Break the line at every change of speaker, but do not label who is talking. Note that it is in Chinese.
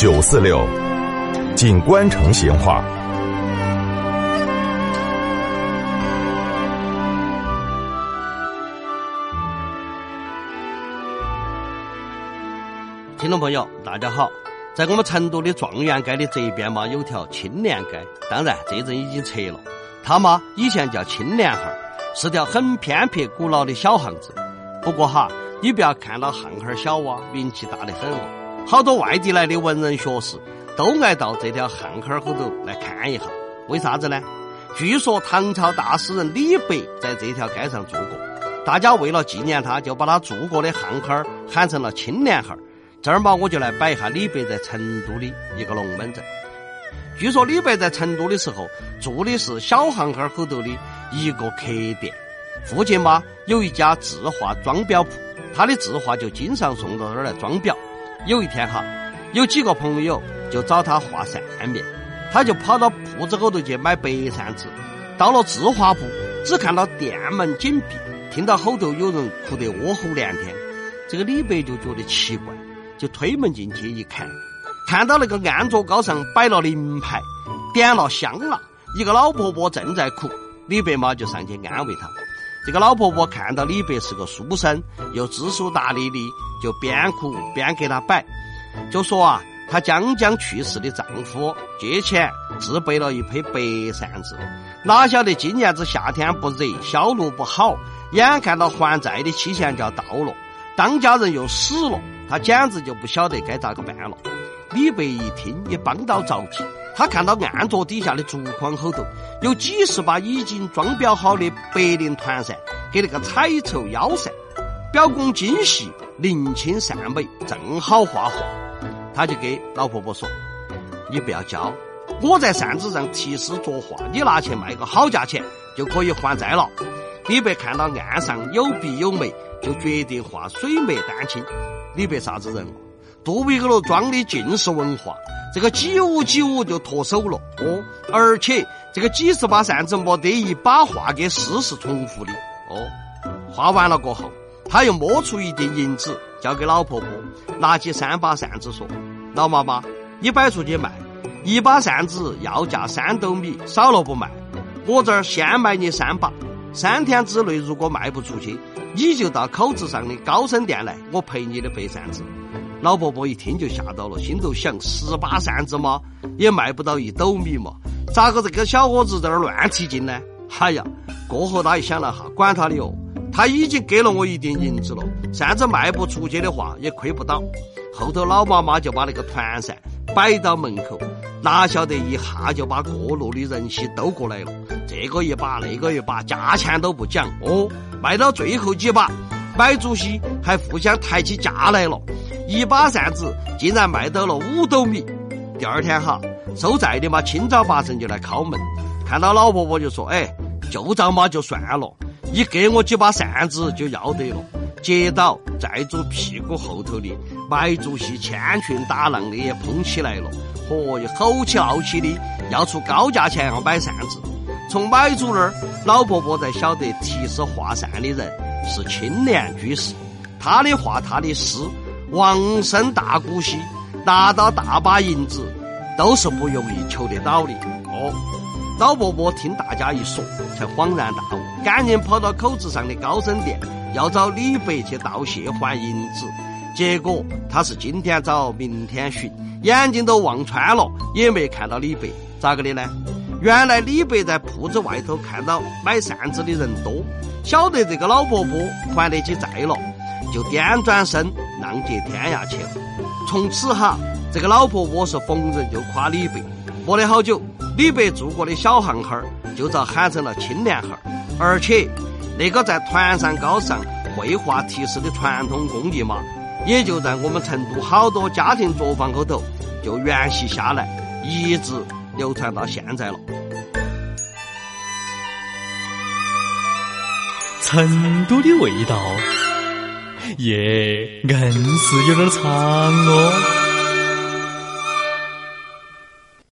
九四六，锦官城闲话。
听众朋友，大家好，在我们成都的状元街的这边嘛，有条青莲街，当然这阵已经拆了。它嘛，以前叫青莲巷，是条很偏僻、古老的小巷子。不过哈，你不要看到巷巷小啊，名气大得很哦。好多外地来的文人学士都爱到这条巷巷后头来看一下。为啥子呢？据说唐朝大诗人李白在这条街上住过，大家为了纪念他，就把他住过的巷巷喊成了青莲巷。这儿嘛，我就来摆一下李白在成都的一个龙门阵。据说李白在成都的时候住的是小巷巷后头的一个客店，附近嘛有一家字画装裱铺，他的字画就经常送到这儿来装裱。有一天哈，有几个朋友就找他画扇面，他就跑到铺子后头去买白扇子。到了字画部，只看到店门紧闭，听到后头有人哭得窝吼连天，这个李白就觉得奇怪。就推门进去一看，看到那个案桌高上摆了灵牌，点了香蜡，一个老婆婆正在哭。李白嘛就上去安慰她。这个老婆婆看到李白是个书生，又知书达理的，就边哭边给他摆，就说啊，她将将去世的丈夫借钱自备了一批白扇子，哪晓得今年子夏天不热，销路不好，眼看到还债的期限就要到了，当家人又死了。他简直就不晓得该咋个办了。李白一听也帮到着急，他看到案桌底下的竹筐后头有几十把已经装裱好的白绫团扇，给那个彩绸腰扇，表工精细，灵清善美，正好画画。他就给老婆婆说：“你不要教，我在扇子上题诗作画，你拿去卖个好价钱，就可以还债了。”李白看到岸上有碧有梅，就决定画水墨丹青。李白啥子人哦？杜比格罗装的尽是文化，这个几五几五就脱手了哦。而且这个几十把扇子没得一把画跟诗是重复的哦。画完了过后，他又摸出一锭银子交给老婆婆，拿起三把扇子说：“老妈妈，你摆出去卖，一把扇子要价三斗米，少了不卖。我这儿先卖你三把。”三天之内，如果卖不出去，你就到口子上的高升店来，我赔你的白扇子。老伯伯一听就吓到了，心头想：十把扇子吗？也卖不到一斗米嘛？咋个这个小伙子在那儿乱提劲呢？哎呀！过后他一想了哈，管他的哦，他已经给了我一锭银子了，扇子卖不出去的话也亏不到。后头老妈妈就把那个团扇摆到门口。哪晓得一下就把过路的人气都过来了，这个一把那个一把，价钱都不讲哦。卖到最后几把，买主席还互相抬起价来了，一把扇子竟然卖到了五斗米。第二天哈，收债的嘛清早八晨就来敲门，看到老婆婆就说：“哎，旧账嘛就算了，你给我几把扇子就要得了。”接到债主屁股后头的买主席千群打浪的也捧起来了。嚯哟，吼起闹起的，要出高价钱要买扇子。从买主那儿，老婆婆才晓得题诗画扇的人是青莲居士。他的画，他的诗，王生大姑息，拿到大把银子都是不容易求得到的。哦，老伯伯听大家一说，才恍然大悟，赶紧跑到口子上的高升店，要找李白去道谢还银子。结果他是今天找，明天寻。眼睛都望穿了，也没看到李白，咋个的呢？原来李白在铺子外头看到买扇子的人多，晓得这个老伯伯还得起债了，就颠转身浪迹天涯去。从此哈，这个老婆婆是逢人就夸李白。没得好久，李白住过的小巷巷就遭喊成了青莲巷，而且那个在团山高上绘画题诗的传统工艺嘛。也就在我们成都好多家庭作坊后头就沿袭下来，一直流传到现在了。
成都的味道，耶，硬是有点长哦。